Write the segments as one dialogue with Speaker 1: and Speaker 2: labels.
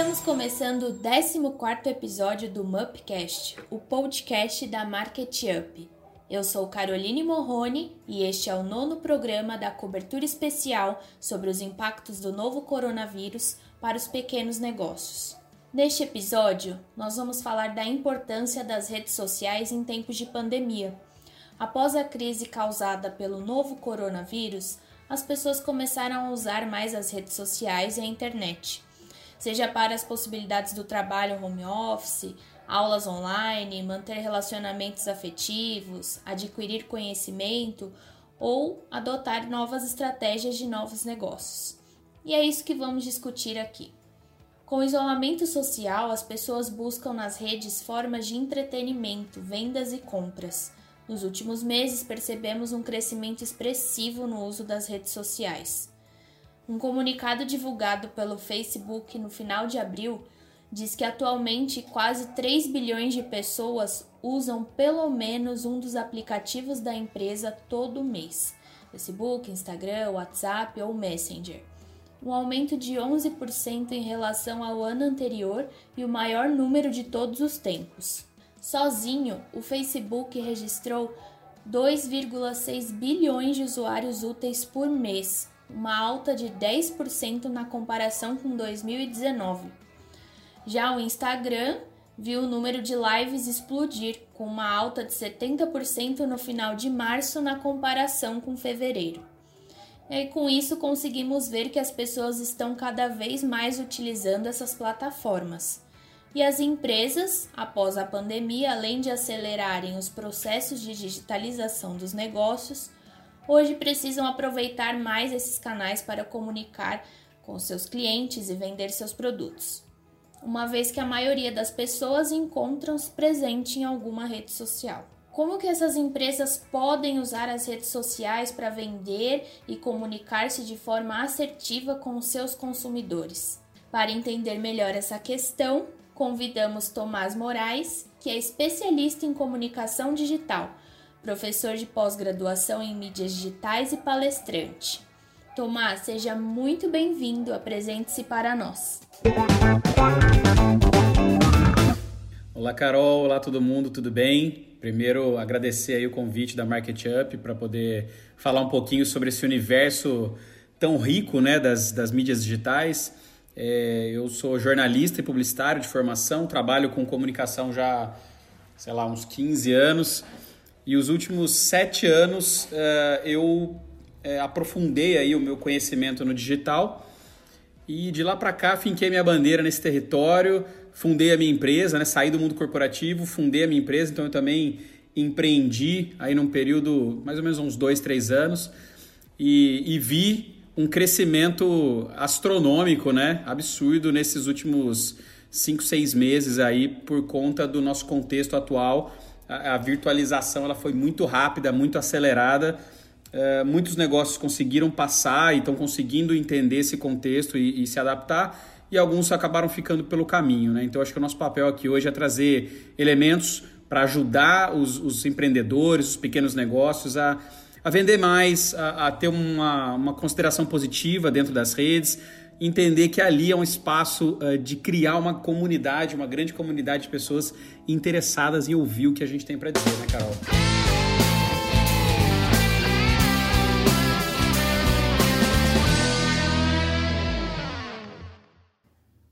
Speaker 1: Estamos começando o 14 episódio do Mupcast, o podcast da Market Up. Eu sou Caroline Morrone e este é o nono programa da cobertura especial sobre os impactos do novo coronavírus para os pequenos negócios. Neste episódio, nós vamos falar da importância das redes sociais em tempos de pandemia. Após a crise causada pelo novo coronavírus, as pessoas começaram a usar mais as redes sociais e a internet seja para as possibilidades do trabalho home office, aulas online, manter relacionamentos afetivos, adquirir conhecimento ou adotar novas estratégias de novos negócios. E é isso que vamos discutir aqui. Com o isolamento social, as pessoas buscam nas redes formas de entretenimento, vendas e compras. Nos últimos meses, percebemos um crescimento expressivo no uso das redes sociais. Um comunicado divulgado pelo Facebook no final de abril diz que atualmente quase 3 bilhões de pessoas usam pelo menos um dos aplicativos da empresa todo mês: Facebook, Instagram, WhatsApp ou Messenger. Um aumento de 11% em relação ao ano anterior e o maior número de todos os tempos. Sozinho, o Facebook registrou 2,6 bilhões de usuários úteis por mês, uma alta de 10% na comparação com 2019. Já o Instagram viu o número de lives explodir, com uma alta de 70% no final de março na comparação com fevereiro. E com isso conseguimos ver que as pessoas estão cada vez mais utilizando essas plataformas. E as empresas, após a pandemia, além de acelerarem os processos de digitalização dos negócios, hoje precisam aproveitar mais esses canais para comunicar com seus clientes e vender seus produtos, uma vez que a maioria das pessoas encontram-se presente em alguma rede social. Como que essas empresas podem usar as redes sociais para vender e comunicar-se de forma assertiva com os seus consumidores? Para entender melhor essa questão, convidamos Tomás Moraes, que é especialista em comunicação digital professor de pós-graduação em mídias digitais e palestrante. Tomás, seja muito bem-vindo, apresente-se para nós.
Speaker 2: Olá, Carol, olá todo mundo, tudo bem? Primeiro, agradecer aí o convite da Market Up para poder falar um pouquinho sobre esse universo tão rico né, das, das mídias digitais. É, eu sou jornalista e publicitário de formação, trabalho com comunicação já, sei lá, uns 15 anos. E os últimos sete anos uh, eu uh, aprofundei aí o meu conhecimento no digital e de lá para cá finquei minha bandeira nesse território, fundei a minha empresa, né? saí do mundo corporativo, fundei a minha empresa, então eu também empreendi aí num período mais ou menos uns dois, três anos e, e vi um crescimento astronômico, né? absurdo nesses últimos cinco, seis meses aí por conta do nosso contexto atual a, virtualização ela foi muito rápida, muito acelerada. Uh, muitos negócios conseguiram passar e estão conseguindo entender esse contexto e, e, se adaptar, e alguns acabaram ficando pelo caminho. Né? Então, acho que o nosso papel aqui hoje é trazer elementos para ajudar os, os, empreendedores, os pequenos negócios a, a vender mais, a, a ter uma, uma consideração positiva dentro das redes, entender que ali é um espaço uh, de criar uma comunidade, uma grande comunidade de pessoas interessadas em ouvir o que a gente tem para dizer, né, Carol?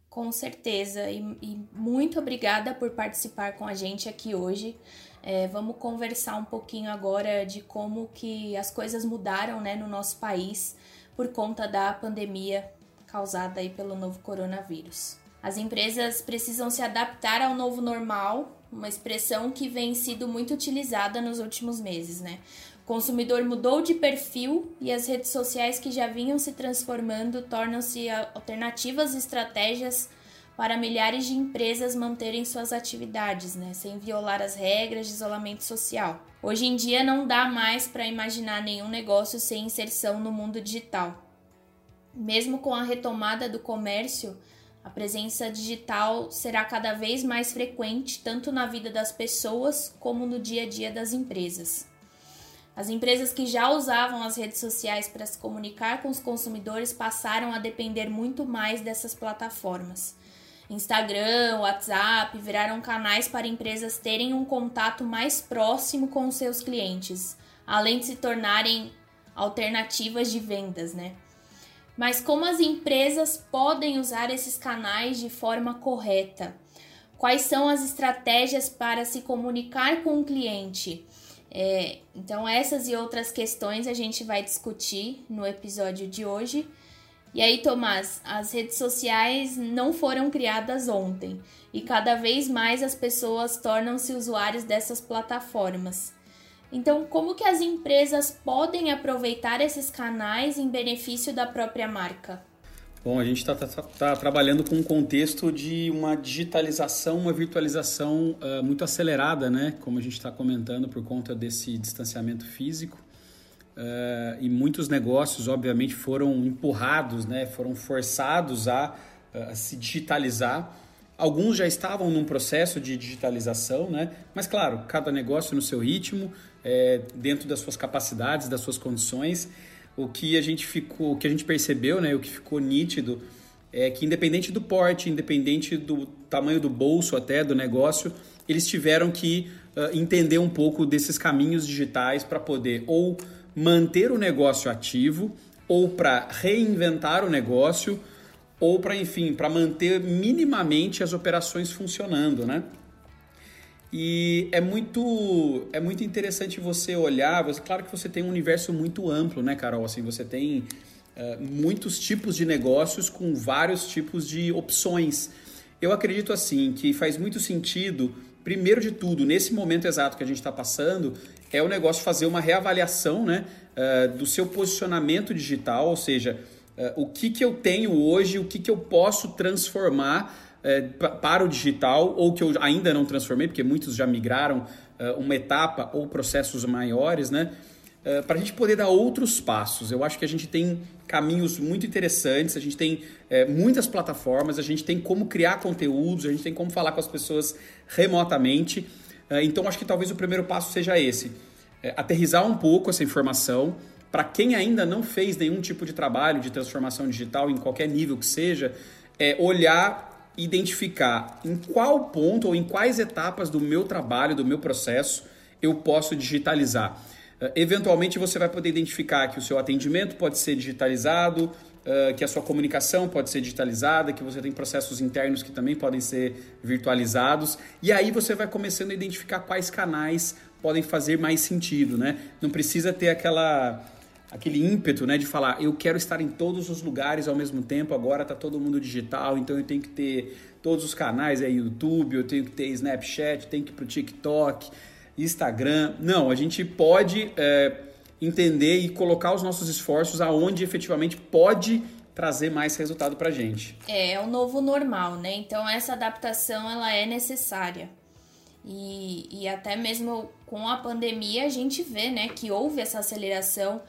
Speaker 1: Com certeza, e, e, muito obrigada por participar com a gente aqui hoje. É, vamos conversar um pouquinho agora de como que as coisas mudaram né, no nosso país por conta da pandemia causada aí pelo novo coronavírus. As empresas precisam se adaptar ao novo normal, uma expressão que vem sido muito utilizada nos últimos meses, né? O consumidor mudou de perfil e as redes sociais que já vinham se transformando tornam-se alternativas e estratégias para milhares de empresas manterem suas atividades, né, sem violar as regras de isolamento social. Hoje em dia não dá mais para imaginar nenhum negócio sem inserção no mundo digital. Mesmo com a retomada do comércio, a presença digital será cada vez mais frequente tanto na vida das pessoas como no dia a dia das empresas. As empresas que já usavam as redes sociais para se comunicar com os consumidores passaram a depender muito mais dessas plataformas. Instagram, WhatsApp viraram canais para empresas terem um contato mais próximo com seus clientes, além de se tornarem alternativas de vendas, né? Mas como as empresas podem usar esses canais de forma correta? Quais são as estratégias para se comunicar com o cliente? É, então, essas e outras questões a gente vai discutir no episódio de hoje. E aí, Tomás, as redes sociais não foram criadas ontem e cada vez mais as pessoas tornam-se usuários dessas plataformas. Então, como que as empresas podem aproveitar esses canais em benefício da própria marca?
Speaker 2: Bom, a gente está tá, tá trabalhando com um contexto de uma digitalização, uma virtualização uh, muito acelerada, né? Como a gente está comentando, por conta desse distanciamento físico. Uh, e muitos negócios, obviamente, foram empurrados, né? foram forçados a, a se digitalizar. Alguns já estavam num processo de digitalização, né? mas claro, cada negócio no seu ritmo, é, dentro das suas capacidades, das suas condições o que a gente ficou, o que a gente percebeu, né, o que ficou nítido é que independente do porte, independente do tamanho do bolso até do negócio, eles tiveram que uh, entender um pouco desses caminhos digitais para poder ou manter o negócio ativo, ou para reinventar o negócio, ou para, enfim, para manter minimamente as operações funcionando, né? E é muito, é muito interessante você olhar. Você, claro que você tem um universo muito amplo, né, Carol? Assim, você tem uh, muitos tipos de negócios com vários tipos de opções. Eu acredito assim que faz muito sentido, primeiro de tudo, nesse momento exato que a gente está passando, é o negócio fazer uma reavaliação né, uh, do seu posicionamento digital, ou seja, o que, que eu tenho hoje, o que, que eu posso transformar é, para o digital ou que eu ainda não transformei, porque muitos já migraram é, uma etapa ou processos maiores, né? Para a gente poder dar outros passos. Eu acho que a gente tem caminhos muito interessantes, a gente tem é, muitas plataformas, a gente tem como criar conteúdos, a gente tem como falar com as pessoas remotamente. Então, acho que talvez o primeiro passo seja esse: é, aterrizar um pouco essa informação. Para quem ainda não fez nenhum tipo de trabalho de transformação digital, em qualquer nível que seja, é olhar identificar em qual ponto ou em quais etapas do meu trabalho, do meu processo, eu posso digitalizar. Uh, eventualmente você vai poder identificar que o seu atendimento pode ser digitalizado, uh, que a sua comunicação pode ser digitalizada, que você tem processos internos que também podem ser virtualizados. E aí você vai começando a identificar quais canais podem fazer mais sentido, né? Não precisa ter aquela aquele ímpeto né, de falar, eu quero estar em todos os lugares ao mesmo tempo, agora está todo mundo digital, então eu tenho que ter todos os canais, é YouTube, eu tenho que ter Snapchat, tenho que ir para o TikTok, Instagram. Não, a gente pode é, entender e colocar os nossos esforços aonde efetivamente pode trazer mais resultado para gente.
Speaker 1: É, é o novo normal, né? Então essa adaptação ela é necessária. E, e até mesmo com a pandemia a gente vê né, que houve essa aceleração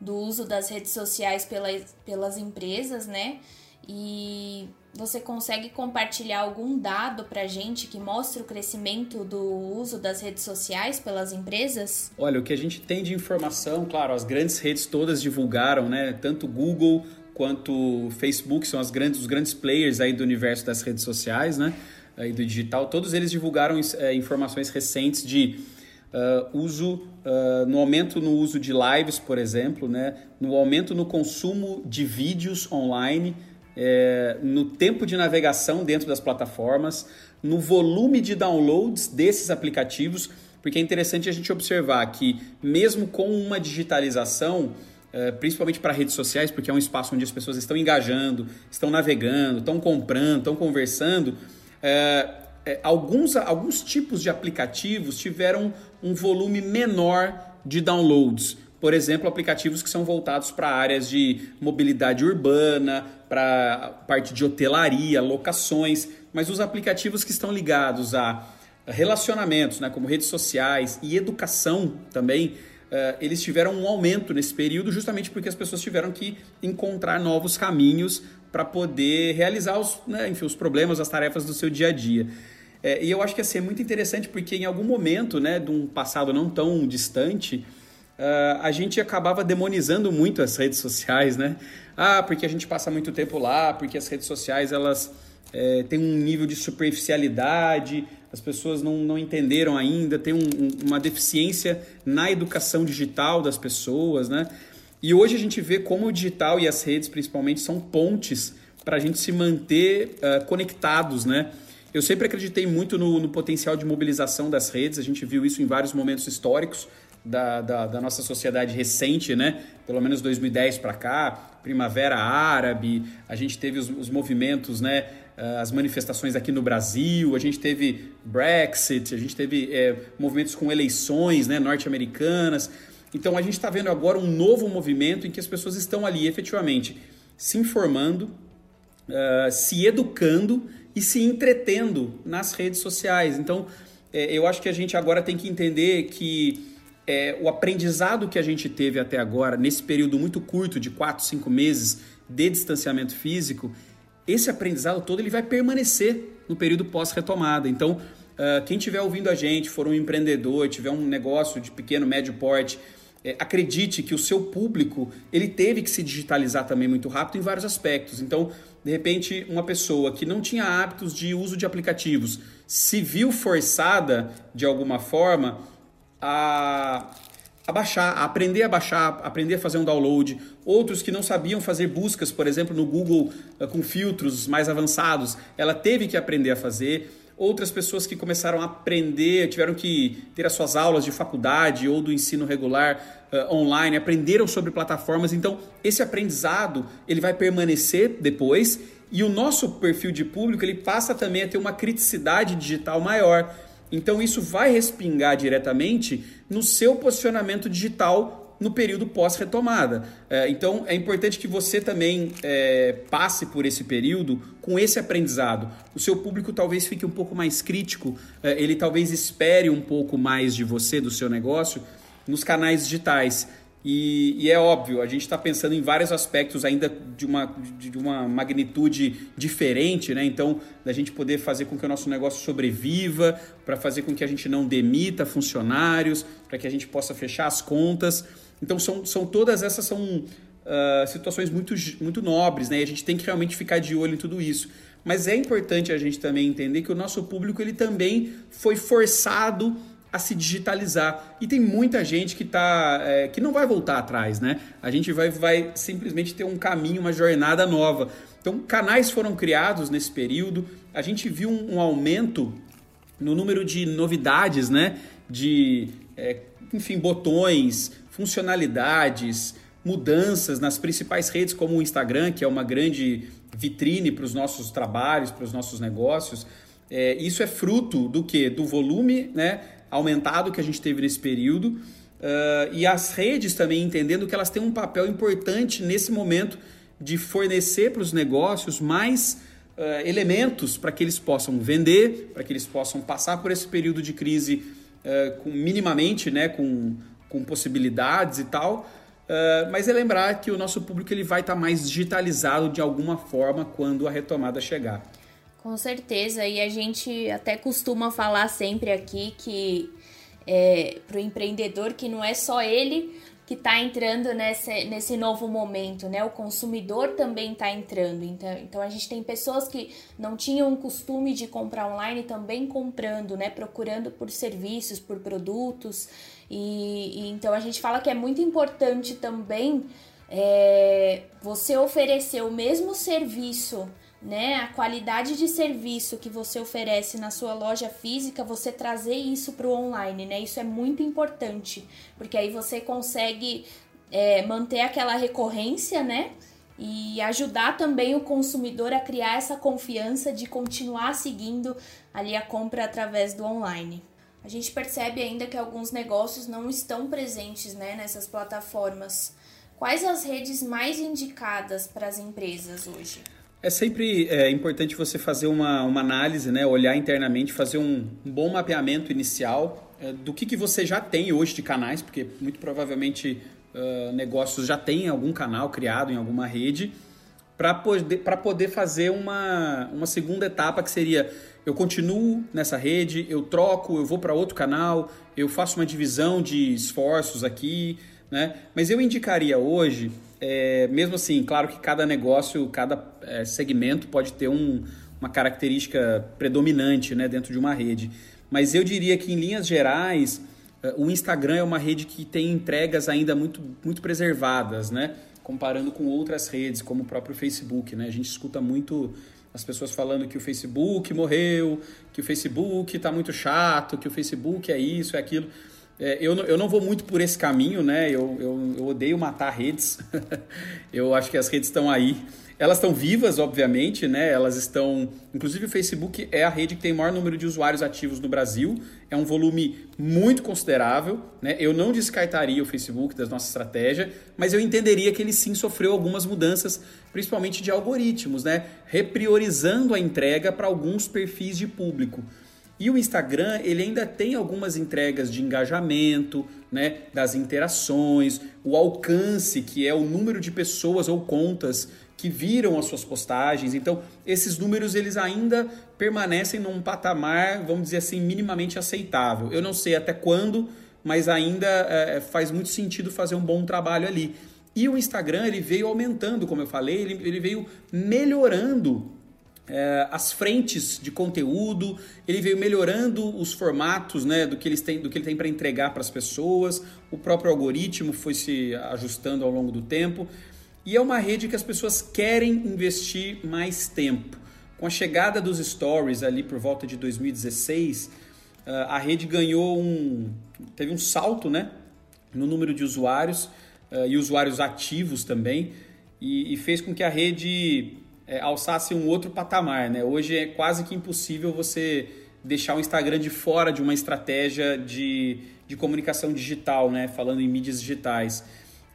Speaker 1: do uso das redes sociais pelas, pelas empresas, né? E você consegue compartilhar algum dado para gente que mostre o crescimento do uso das redes sociais pelas empresas?
Speaker 2: Olha, o que a gente tem de informação, claro, as grandes redes todas divulgaram, né? Tanto Google quanto Facebook são as grandes, os grandes players aí do universo das redes sociais, né? Aí do digital, todos eles divulgaram é, informações recentes de uh, uso, uh, no aumento no uso de lives, por exemplo, né? no aumento no consumo de vídeos online, é, no tempo de navegação dentro das plataformas, no volume de downloads desses aplicativos, porque é interessante a gente observar que, mesmo com uma digitalização, é, principalmente para redes sociais, porque é um espaço onde as pessoas estão engajando, estão navegando, estão comprando, estão conversando, é, é, alguns, alguns tipos de aplicativos tiveram um volume menor de downloads. Por exemplo, aplicativos que são voltados para áreas de mobilidade urbana, para parte de hotelaria, locações, mas os aplicativos que estão ligados a relacionamentos, né, como redes sociais e educação também, uh, eles tiveram um aumento nesse período justamente porque as pessoas tiveram que encontrar novos caminhos para poder realizar os, né, enfim, os problemas, as tarefas do seu dia a dia. É, e eu acho que assim, é muito interessante porque em algum momento, né, de um passado não tão distante, uh, a gente acabava demonizando muito as redes sociais, né? Ah, porque a gente passa muito tempo lá, porque as redes sociais elas é, tem um nível de superficialidade, as pessoas não, não entenderam ainda, tem um, uma deficiência na educação digital das pessoas, né? E hoje a gente vê como o digital e as redes, principalmente, são pontes para a gente se manter uh, conectados, né? Eu sempre acreditei muito no, no, potencial de mobilização das redes, a gente viu isso em vários momentos históricos da, da, da nossa sociedade recente, né? Pelo menos 2010 para cá, Primavera Árabe, a gente teve os, os movimentos, né? Uh, as manifestações aqui no Brasil, a gente teve Brexit, a gente teve é, movimentos com eleições né, norte-americanas. Então a gente está vendo agora um novo movimento em que as pessoas estão ali efetivamente se informando, uh, se educando e se entretendo nas redes sociais. Então é, eu acho que a gente agora tem que entender que é, o aprendizado que a gente teve até agora, nesse período muito curto de 4, 5 meses de distanciamento físico, esse aprendizado todo ele vai permanecer no período pós-retomada. Então, uh, quem estiver ouvindo a gente, for um empreendedor, tiver um negócio de pequeno, médio porte, é, acredite que o seu público ele teve que se digitalizar também muito rápido em vários aspectos. Então, de repente, uma pessoa que não tinha hábitos de uso de aplicativos se viu forçada de alguma forma a, a baixar, a aprender a baixar, aprender a fazer um download. Outros que não sabiam fazer buscas, por exemplo, no Google eh, com filtros mais avançados, ela teve que aprender a fazer outras pessoas que começaram a aprender, tiveram que ter as suas aulas de faculdade ou do ensino regular uh, online, aprenderam sobre plataformas. Então, esse aprendizado ele vai permanecer depois e o nosso perfil de público ele passa também a ter uma criticidade digital maior. Então, isso vai respingar diretamente no seu posicionamento digital no período pós-retomada. É, então é importante que você também é, passe por esse período com esse aprendizado. O seu público talvez fique um pouco mais crítico, é, ele talvez espere um pouco mais de você, do seu negócio, nos canais digitais. E, e, é óbvio, a gente está pensando em vários aspectos ainda de uma, de uma magnitude diferente, né? Então, da gente poder fazer com que o nosso negócio sobreviva, para fazer com que a gente não demita funcionários, para que a gente possa fechar as contas. Então, são, são todas essas são uh, situações muito, muito nobres, né? E a gente tem que realmente ficar de olho em tudo isso. Mas é importante a gente também entender que o nosso público ele também foi forçado a se digitalizar. E tem muita gente que, tá, é, que não vai voltar atrás, né? A gente vai, vai simplesmente ter um caminho, uma jornada nova. Então, canais foram criados nesse período. A gente viu um, um aumento no número de novidades, né? De, é, enfim, botões, funcionalidades, mudanças nas principais redes como o Instagram, que é uma grande vitrine para os nossos trabalhos, para os nossos negócios. É, isso é fruto do que? Do volume né, aumentado que a gente teve nesse período uh, e as redes também entendendo que elas têm um papel importante nesse momento de fornecer para os negócios mais uh, elementos para que eles possam vender, para que eles possam passar por esse período de crise uh, com, minimamente, né, com com possibilidades e tal. Uh, mas é lembrar que o nosso público ele vai estar tá mais digitalizado de alguma forma quando a retomada chegar.
Speaker 1: Com certeza, e a gente até costuma falar sempre aqui que é, para o empreendedor que não é só ele que está entrando nesse, nesse novo momento, né? O consumidor também está entrando. Então, então a gente tem pessoas que não tinham o costume de comprar online também comprando, né? Procurando por serviços, por produtos. E, e então a gente fala que é muito importante também é, você oferecer o mesmo serviço né, a qualidade de serviço que você oferece na sua loja física, você trazer isso para o online, né? Isso é muito importante, porque aí você consegue é, manter aquela recorrência, né? E ajudar também o consumidor a criar essa confiança de continuar seguindo ali a compra através do online. A gente percebe ainda que alguns negócios não estão presentes né, nessas plataformas. Quais as redes mais indicadas para as empresas hoje?
Speaker 2: É sempre é, importante você fazer uma, uma análise, né? olhar internamente, fazer um, um bom mapeamento inicial é, do que, que você já tem hoje de canais, porque muito provavelmente uh, negócios já têm algum canal criado em alguma rede, para poder, poder fazer uma, uma segunda etapa que seria eu continuo nessa rede, eu troco, eu vou para outro canal, eu faço uma divisão de esforços aqui, né? Mas eu indicaria hoje é, mesmo assim, claro que cada negócio, cada é, segmento pode ter um, uma característica predominante né, dentro de uma rede. Mas eu diria que, em linhas gerais, uh, o Instagram é uma rede que tem entregas ainda muito, muito preservadas, né? comparando com outras redes, como o próprio Facebook. Né? A gente escuta muito as pessoas falando que o Facebook morreu, que o Facebook está muito chato, que o Facebook é isso, é aquilo. É, eu, não, eu não vou muito por esse caminho, né? Eu, eu, eu odeio matar redes. eu acho que as redes estão aí. Elas estão vivas, obviamente, né? Elas estão. Inclusive, o Facebook é a rede que tem o maior número de usuários ativos no Brasil. É um volume muito considerável. Né? Eu não descartaria o Facebook da nossa estratégia, mas eu entenderia que ele sim sofreu algumas mudanças, principalmente de algoritmos, né? Repriorizando a entrega para alguns perfis de público. E o Instagram, ele ainda tem algumas entregas de engajamento, né, das interações, o alcance, que é o número de pessoas ou contas que viram as suas postagens. Então, esses números eles ainda permanecem num patamar, vamos dizer assim, minimamente aceitável. Eu não sei até quando, mas ainda é, faz muito sentido fazer um bom trabalho ali. E o Instagram ele veio aumentando, como eu falei, ele, ele veio melhorando é, as frentes de conteúdo, ele veio melhorando os formatos né, do, que eles têm, do que ele tem para entregar para as pessoas, o próprio algoritmo foi se ajustando ao longo do tempo. E é uma rede que as pessoas querem investir mais tempo. Com a chegada dos stories ali por volta de 2016, ah, a rede ganhou um. teve um salto né, no número de usuários ah, e usuários ativos também, e, e fez com que a rede é, alçasse um outro patamar. Né? Hoje é quase que impossível você deixar o Instagram de fora de uma estratégia de, de comunicação digital, né? falando em mídias digitais.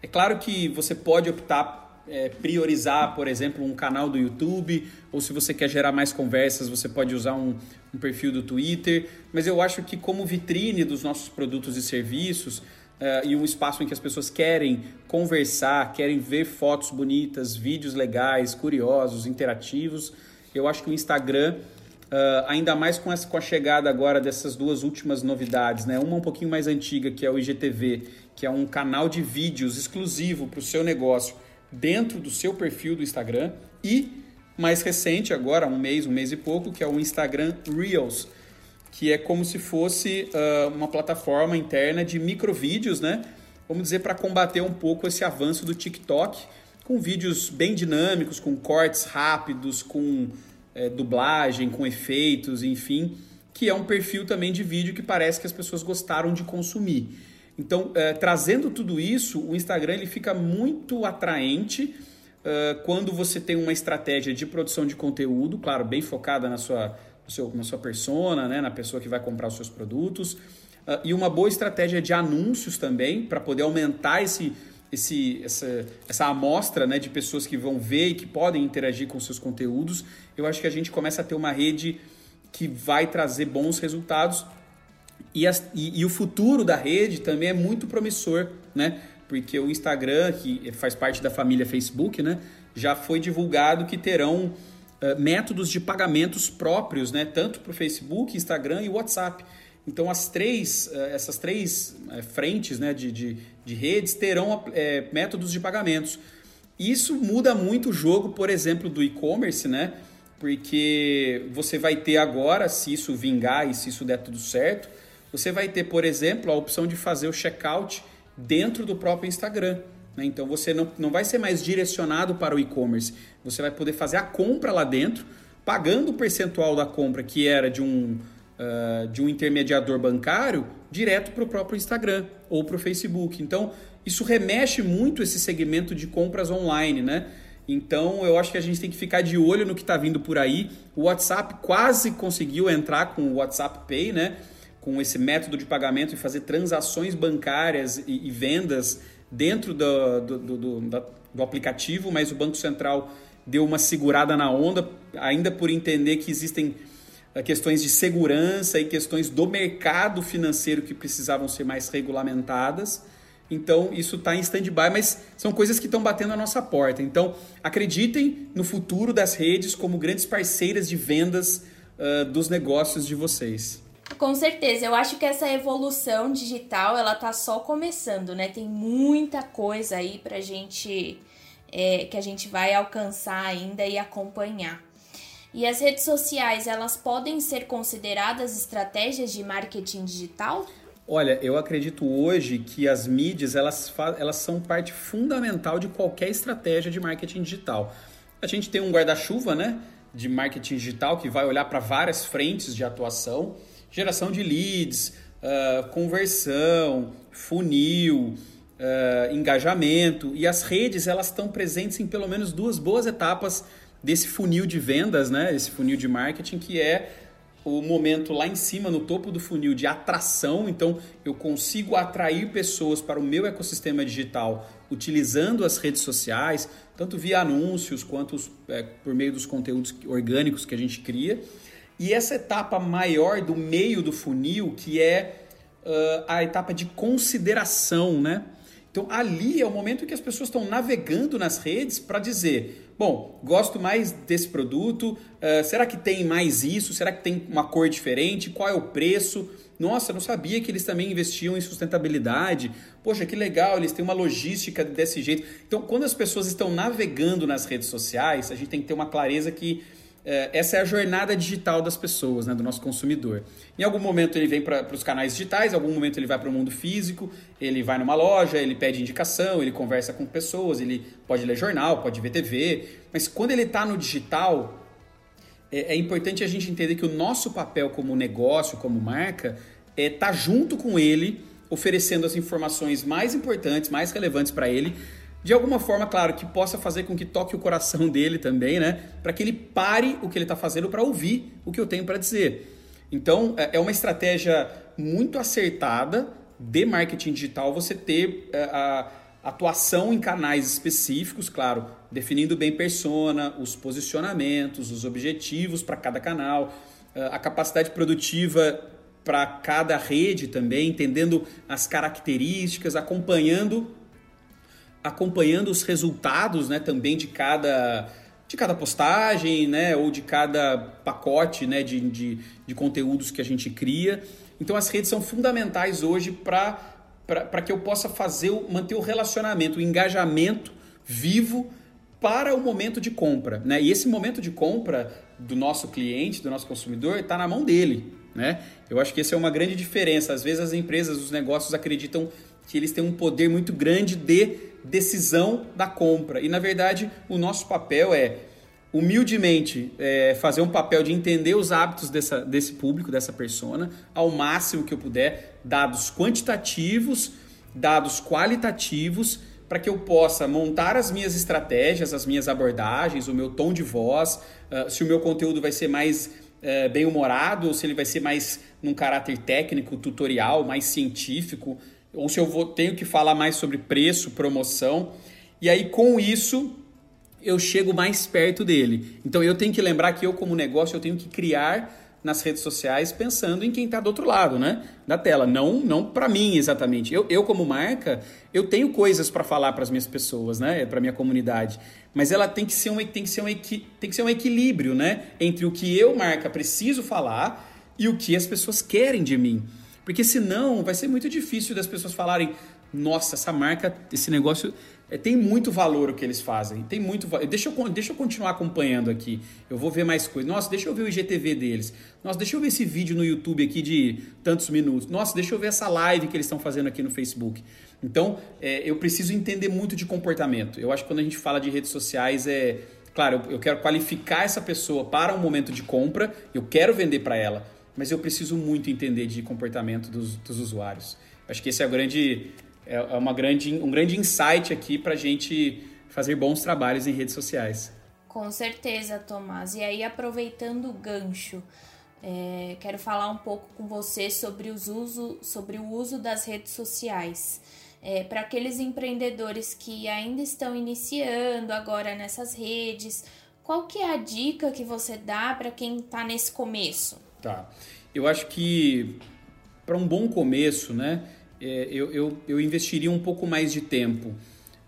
Speaker 2: É claro que você pode optar é, priorizar, por exemplo, um canal do YouTube, ou se você quer gerar mais conversas, você pode usar um, um perfil do Twitter. Mas eu acho que, como vitrine dos nossos produtos e serviços, uh, e um espaço em que as pessoas querem conversar, querem ver fotos bonitas, vídeos legais, curiosos, interativos, eu acho que o Instagram. Uh, ainda mais com, essa, com a chegada agora dessas duas últimas novidades, né? Uma um pouquinho mais antiga, que é o IGTV, que é um canal de vídeos exclusivo para o seu negócio dentro do seu perfil do Instagram e mais recente agora, um mês, um mês e pouco, que é o Instagram Reels, que é como se fosse uh, uma plataforma interna de microvídeos, né? Vamos dizer, para combater um pouco esse avanço do TikTok, com vídeos bem dinâmicos, com cortes rápidos, com é, dublagem, com efeitos, enfim, que é um perfil também de vídeo que parece que as pessoas gostaram de consumir. Então, é, trazendo tudo isso, o Instagram ele fica muito atraente uh, quando você tem uma estratégia de produção de conteúdo, claro, bem focada na sua, seu, na sua persona, né, na pessoa que vai comprar os seus produtos, uh, e uma boa estratégia de anúncios também, para poder aumentar esse, esse, essa, essa amostra né, de pessoas que vão ver e que podem interagir com seus conteúdos. Eu acho que a gente começa a ter uma rede que vai trazer bons resultados e, as, e, e, o futuro da rede também é muito promissor, né? Porque o Instagram, que faz parte da família Facebook, né? Já foi divulgado que terão uh, métodos de pagamentos próprios, né? Tanto para o Facebook, Instagram e WhatsApp. Então, as três, uh, essas três uh, frentes né, de, de, de redes terão métodos de pagamentos. Isso muda muito o jogo, por exemplo, do e-commerce, né? Porque você vai ter agora, se isso vingar e se isso der tudo certo, você vai ter, por exemplo, a opção de fazer o checkout dentro do próprio Instagram. Né? Então você não, não vai ser mais direcionado para o e-commerce. Você vai poder fazer a compra lá dentro, pagando o percentual da compra que era de um, uh, de um intermediador bancário direto para o próprio Instagram ou para o Facebook. Então isso remexe muito esse segmento de compras online, né? Então eu acho que a gente tem que ficar de olho no que está vindo por aí. O WhatsApp quase conseguiu entrar com o WhatsApp Pay, né? com esse método de pagamento e fazer transações bancárias e, e vendas dentro do, do, do, do, aplicativo, mas o Banco Central deu uma segurada na onda, ainda por entender que existem eh, questões de segurança e questões do mercado financeiro que precisavam ser mais regulamentadas. Então, isso está em stand-by, mas são coisas que estão batendo a nossa porta. Então, acreditem no futuro das redes como grandes parceiras de vendas uh, dos negócios de vocês.
Speaker 1: Com certeza, eu acho que essa evolução digital ela tá só começando, né? Tem muita coisa aí pra gente é, que a gente vai alcançar ainda e acompanhar. E as redes sociais, elas podem ser consideradas estratégias de marketing digital?
Speaker 2: Olha, eu acredito hoje que as mídias elas, elas são parte fundamental de qualquer estratégia de marketing digital. A gente tem um guarda-chuva, né, de marketing digital que vai olhar para várias frentes de atuação, geração de leads, uh, conversão, funil, uh, engajamento e as redes elas estão presentes em pelo menos duas boas etapas desse funil de vendas, né? Esse funil de marketing que é o momento lá em cima, no topo do funil de atração. Então, eu consigo atrair pessoas para o meu ecossistema digital utilizando as redes sociais, tanto via anúncios quanto é, por meio dos conteúdos orgânicos que a gente cria. E essa etapa maior do meio do funil, que é uh, a etapa de consideração, né? Então, ali é o momento em que as pessoas estão navegando nas redes para dizer: bom, gosto mais desse produto, uh, será que tem mais isso? Será que tem uma cor diferente? Qual é o preço? Nossa, não sabia que eles também investiam em sustentabilidade. Poxa, que legal, eles têm uma logística desse jeito. Então, quando as pessoas estão navegando nas redes sociais, a gente tem que ter uma clareza que essa é a jornada digital das pessoas, né, do nosso consumidor. Em algum momento ele vem para os canais digitais, em algum momento ele vai para o mundo físico, ele vai numa loja, ele pede indicação, ele conversa com pessoas, ele pode ler jornal, pode ver TV, mas quando ele está no digital, é, é, importante a gente entender que o nosso papel como negócio, como marca, é estar tá junto com ele, oferecendo as informações mais importantes, mais relevantes para ele, de alguma forma, claro, que possa fazer com que toque o coração dele também, né? Para que ele pare o que ele está fazendo para ouvir o que eu tenho para dizer. Então, é, é uma estratégia muito acertada de marketing digital você ter é, a atuação em canais específicos, claro, definindo bem persona, os posicionamentos, os objetivos para cada canal, é, a capacidade produtiva para cada rede também, entendendo as características, acompanhando acompanhando os resultados né, também de cada, de cada postagem né, ou de cada pacote né, de, de, de conteúdos que a gente cria. Então as redes são fundamentais hoje para que eu possa fazer manter o relacionamento, o engajamento vivo para o momento de compra. Né? E esse momento de compra do nosso cliente, do nosso consumidor, está na mão dele. Né? Eu acho que essa é uma grande diferença. Às vezes as empresas, os negócios acreditam que eles têm um poder muito grande de decisão da compra. E na verdade, o nosso papel é humildemente é, fazer um papel de entender os hábitos dessa, desse público, dessa persona, ao máximo que eu puder, dados quantitativos, dados qualitativos, para que eu possa montar as minhas estratégias, as minhas abordagens, o meu tom de voz, uh, se o meu conteúdo vai ser mais uh, bem-humorado ou se ele vai ser mais num caráter técnico, tutorial, mais científico ou se eu vou tenho que falar mais sobre preço, promoção. E aí com isso eu chego mais perto dele. Então eu tenho que lembrar que eu como negócio eu tenho que criar nas redes sociais pensando em quem está do outro lado, né, da tela, não não para mim exatamente. Eu, eu como marca eu tenho coisas para falar para as minhas pessoas, né, para minha comunidade, mas ela tem que ser um tem que ser um tem que ser um equilíbrio, né, entre o que eu marca preciso falar e o que as pessoas querem de mim. Porque senão vai ser muito difícil das pessoas falarem: nossa, essa marca, esse negócio é, tem muito valor o que eles fazem. Tem muito deixa eu, deixa eu continuar acompanhando aqui. Eu vou ver mais coisas. Nossa, deixa eu ver o IGTV deles. Nossa, deixa eu ver esse vídeo no YouTube aqui de tantos minutos. Nossa, deixa eu ver essa live que eles estão fazendo aqui no Facebook. Então, é, eu preciso entender muito de comportamento. Eu acho que quando a gente fala de redes sociais é. Claro, eu quero qualificar essa pessoa para um momento de compra, eu quero vender para ela mas eu preciso muito entender de comportamento dos, dos usuários. Acho que esse é, grande, é, é uma grande, um grande insight aqui para a gente fazer bons trabalhos em redes sociais.
Speaker 1: Com certeza, Tomás. E aí, aproveitando o gancho, é, quero falar um pouco com você sobre, os uso, sobre o uso das redes sociais. É, para aqueles empreendedores que ainda estão iniciando agora nessas redes, qual que é a dica que você dá para quem está nesse começo?
Speaker 2: Tá. Eu acho que para um bom começo, né, é, eu, eu, eu investiria um pouco mais de tempo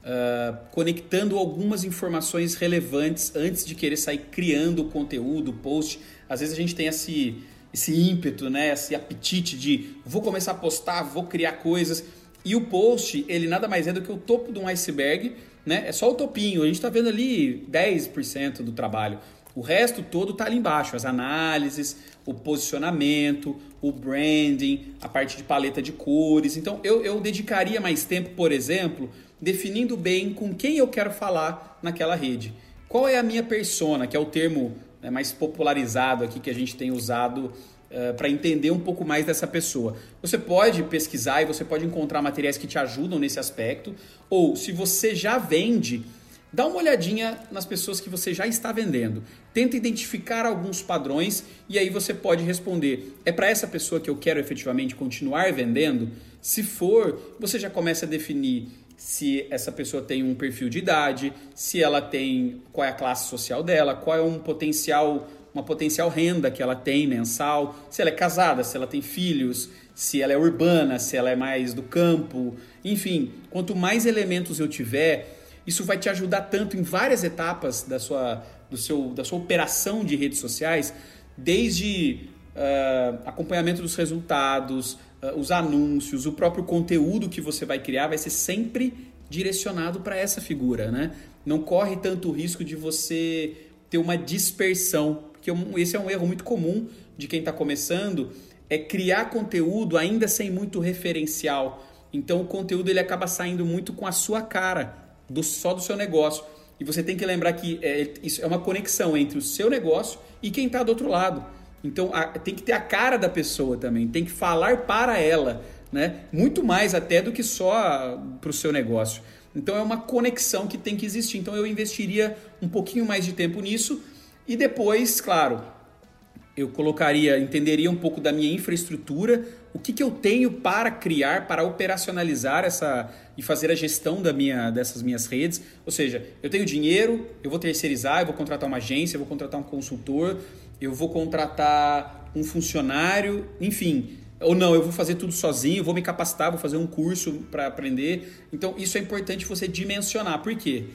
Speaker 2: uh, conectando algumas informações relevantes antes de querer sair criando conteúdo, post. Às vezes a gente tem esse, esse ímpeto, né, esse apetite de vou começar a postar, vou criar coisas. E o post, ele nada mais é do que o topo de um iceberg, né? É só o topinho. A gente está vendo ali 10% do trabalho. O resto todo está ali embaixo, as análises, o posicionamento, o branding, a parte de paleta de cores. Então eu, eu dedicaria mais tempo, por exemplo, definindo bem com quem eu quero falar naquela rede. Qual é a minha persona, que é o termo né, mais popularizado aqui que a gente tem usado uh, eh, para entender um pouco mais dessa pessoa. Você pode pesquisar e você pode encontrar materiais que te ajudam nesse aspecto, ou se você já vende, dá uma olhadinha nas pessoas que você já está vendendo. Tenta identificar alguns padrões e aí você pode responder: é para essa pessoa que eu quero efetivamente continuar vendendo? Se for, você já começa a definir se essa pessoa tem um perfil de idade, se ela tem qual é a classe social dela, qual é um potencial uma potencial renda que ela tem mensal, se ela é casada, se ela tem filhos, se ela é urbana, se ela é mais do campo, enfim, quanto mais elementos eu tiver, isso vai te ajudar tanto em várias etapas da sua, do seu, da sua operação de redes sociais, desde uh, acompanhamento dos resultados, uh, os anúncios, o próprio conteúdo que você vai criar vai ser sempre direcionado para essa figura, né? Não corre tanto risco de você ter uma dispersão, porque esse é um erro muito comum de quem está começando, é criar conteúdo ainda sem muito referencial. Então o conteúdo ele acaba saindo muito com a sua cara, do só do seu negócio. E você tem que lembrar que é, isso é uma conexão entre o seu negócio e quem está do outro lado. Então a, tem que ter a cara da pessoa também, tem que falar para ela, né? Muito mais até do que só para o seu negócio. Então é uma conexão que tem que existir. Então eu investiria um pouquinho mais de tempo nisso e depois, claro, eu colocaria, entenderia um pouco da minha infraestrutura, o que, que eu tenho para criar, para operacionalizar essa e fazer a gestão da minha, dessas minhas redes. Ou seja, eu tenho dinheiro, eu vou terceirizar, eu vou contratar uma agência, eu vou contratar um consultor, eu vou contratar um funcionário, enfim. Ou não, eu vou fazer tudo sozinho, vou me capacitar, vou fazer um curso para aprender. Então, isso é importante você dimensionar. Por quê?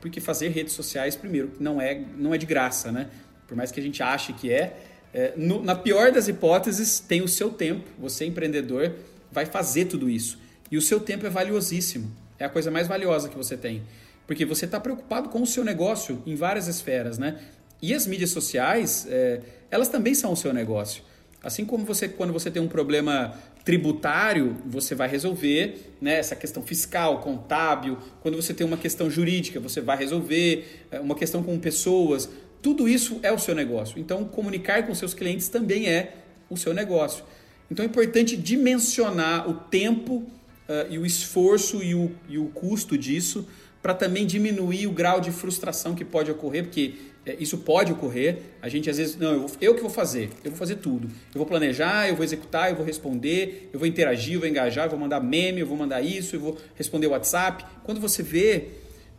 Speaker 2: Porque fazer redes sociais, primeiro, não é, não é de graça, né? Por mais que a gente ache que é, é, no, na pior das hipóteses, tem o seu tempo. Você, empreendedor, vai fazer tudo isso. E o seu tempo é valiosíssimo. É a coisa mais valiosa que você tem. Porque você está preocupado com o seu negócio em várias esferas, né? E as mídias sociais, é, elas também são o seu negócio. Assim como você, quando você tem um problema tributário, você vai resolver né, essa questão fiscal, contábil. Quando você tem uma questão jurídica, você vai resolver é, uma questão com pessoas. Tudo isso é o seu negócio. Então, comunicar com seus clientes também é o seu negócio. Então, é importante dimensionar o tempo uh, e o esforço e o, e o custo disso para também diminuir o grau de frustração que pode ocorrer, porque é, isso pode ocorrer. A gente às vezes, não, eu, vou, eu que vou fazer, eu vou fazer tudo. Eu vou planejar, eu vou executar, eu vou responder, eu vou interagir, eu vou engajar, eu vou mandar meme, eu vou mandar isso, eu vou responder WhatsApp. Quando você vê,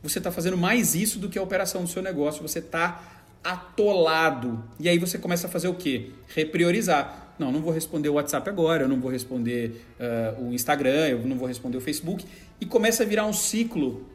Speaker 2: você está fazendo mais isso do que a operação do seu negócio. Você está atolado. E aí você começa a fazer o quê? Repriorizar. Não, não vou responder o WhatsApp agora, eu não vou responder uh, o Instagram, eu não vou responder o Facebook. E começa a virar um ciclo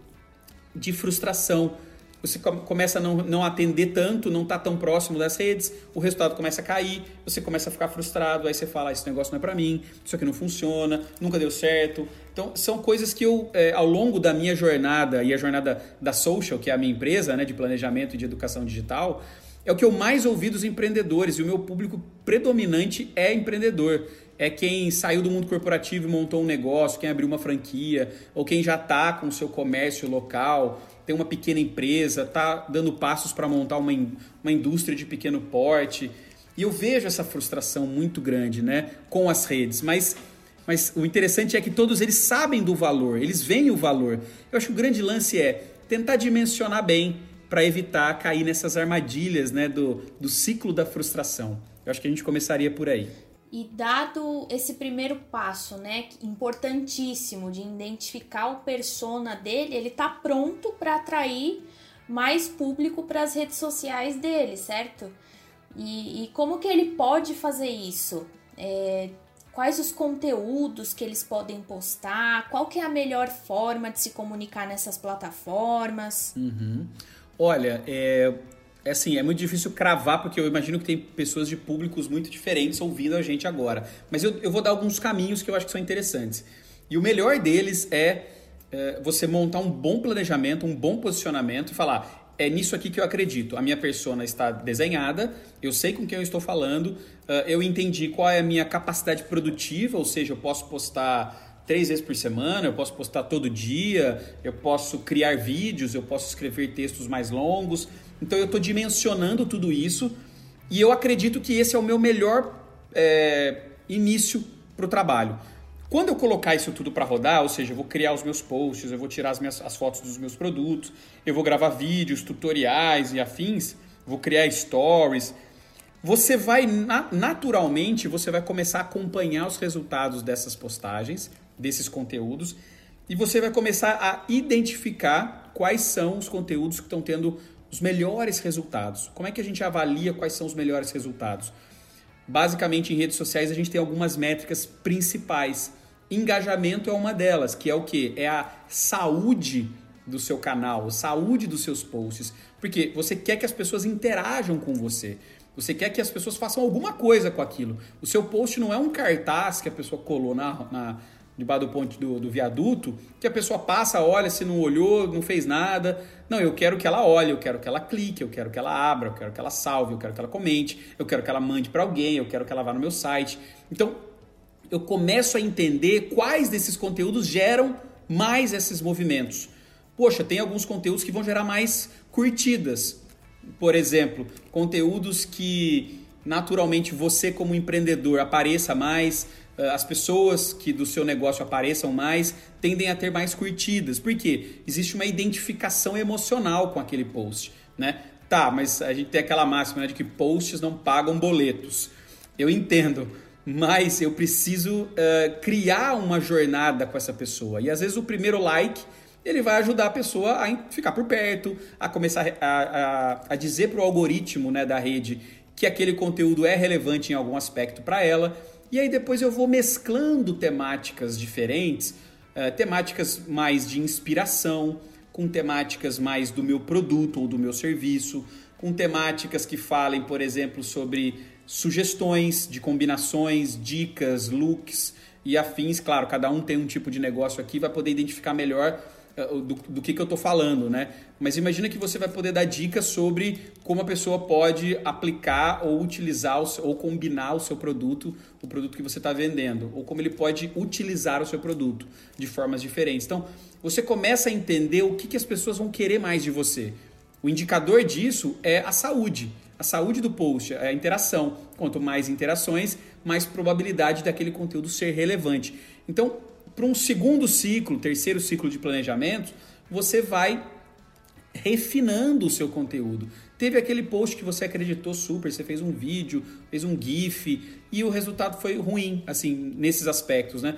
Speaker 2: de frustração você começa a não, não atender tanto, não está tão próximo das redes, o resultado começa a cair, você começa a ficar frustrado, aí você fala, ah, esse negócio não é para mim, isso aqui não funciona, nunca deu certo. Então, são coisas que eu, é, ao longo da minha jornada e a jornada da Social, que é a minha empresa né, de planejamento e de educação digital, é o que eu mais ouvi dos empreendedores e o meu público predominante é empreendedor. É quem saiu do mundo corporativo e montou um negócio, quem abriu uma franquia, ou quem já está com o seu comércio local, tem uma pequena empresa, está dando passos para montar uma, uma indústria de pequeno porte. E eu vejo essa frustração muito grande né, com as redes, mas, mas o interessante é que todos eles sabem do valor, eles veem o valor. Eu acho que o grande lance é tentar dimensionar bem para evitar cair nessas armadilhas né, do, do ciclo da frustração. Eu acho que a gente começaria por aí.
Speaker 1: E dado esse primeiro passo, né, importantíssimo de identificar o persona dele, ele tá pronto para atrair mais público para as redes sociais dele, certo? E, e, como que ele pode fazer isso? É, quais os conteúdos que eles podem postar? Qual que é a melhor forma de se comunicar nessas plataformas?
Speaker 2: Uhum. Olha, é, é assim, é muito difícil cravar, porque eu imagino que tem pessoas de públicos muito diferentes ouvindo a gente agora. Mas eu, eu vou dar alguns caminhos que eu acho que são interessantes. E o melhor deles é, é você montar um bom planejamento, um bom posicionamento e falar: é nisso aqui que eu acredito. A minha persona está desenhada, eu sei com quem eu estou falando, eu entendi qual é a minha capacidade produtiva, ou seja, eu posso postar três vezes por semana, eu posso postar todo dia, eu posso criar vídeos, eu posso escrever textos mais longos. Então eu estou dimensionando tudo isso e eu acredito que esse é o meu melhor é, início para o trabalho. Quando eu colocar isso tudo para rodar, ou seja, eu vou criar os meus posts, eu vou tirar as, minhas, as fotos dos meus produtos, eu vou gravar vídeos, tutoriais e afins, vou criar stories, você vai naturalmente você vai começar a acompanhar os resultados dessas postagens, desses conteúdos, e você vai começar a identificar quais são os conteúdos que estão tendo os melhores resultados. Como é que a gente avalia quais são os melhores resultados? Basicamente, em redes sociais, a gente tem algumas métricas principais Engajamento é uma delas, que é o que? É a saúde do seu canal, a saúde dos seus posts. Porque você quer que as pessoas interajam com você. Você quer que as pessoas façam alguma coisa com aquilo. O seu post não é um cartaz que a pessoa colou na, na debaixo do ponte do, do, viaduto, que a pessoa passa, olha, se não olhou, não fez nada. Não, eu quero que ela olhe, eu quero que ela clique, eu quero que ela abra, eu quero que ela salve, eu quero que ela comente, eu quero que ela mande para alguém, eu quero que ela vá no meu site. Então, eu começo a entender quais desses conteúdos geram mais esses movimentos. Poxa, tem alguns conteúdos que vão gerar mais curtidas. Por exemplo, conteúdos que naturalmente você como empreendedor apareça mais, as pessoas que do seu negócio apareçam mais tendem a ter mais curtidas. Por quê? Existe uma identificação emocional com aquele post, né? Tá, mas a gente tem aquela máxima né, de que posts não pagam boletos. Eu entendo, mas eu preciso uh, criar uma jornada com essa pessoa. E às vezes o primeiro like ele vai ajudar a pessoa a ficar por perto, a começar a, a, a dizer para o algoritmo né, da rede que aquele conteúdo é relevante em algum aspecto para ela. E aí depois eu vou mesclando temáticas diferentes, uh, temáticas mais de inspiração, com temáticas mais do meu produto ou do meu serviço, com temáticas que falem, por exemplo, sobre sugestões de combinações, dicas, looks e afins. Claro, cada um tem um tipo de negócio aqui, vai poder identificar melhor do, do, que, que eu estou falando, né? Mas imagina que você vai poder dar dicas sobre como a pessoa pode aplicar ou utilizar o, ou combinar o seu produto, o produto que você está vendendo, ou como ele pode utilizar o seu produto de formas diferentes. Então, você começa a entender o que, que as pessoas vão querer mais de você. O indicador disso é a saúde a saúde do post, a interação. Quanto mais interações, mais probabilidade daquele conteúdo ser relevante. Então, para um segundo ciclo, terceiro ciclo de planejamento, você vai refinando o seu conteúdo. Teve aquele post que você acreditou super, você fez um vídeo, fez um GIF e o resultado foi ruim, assim, nesses aspectos, né?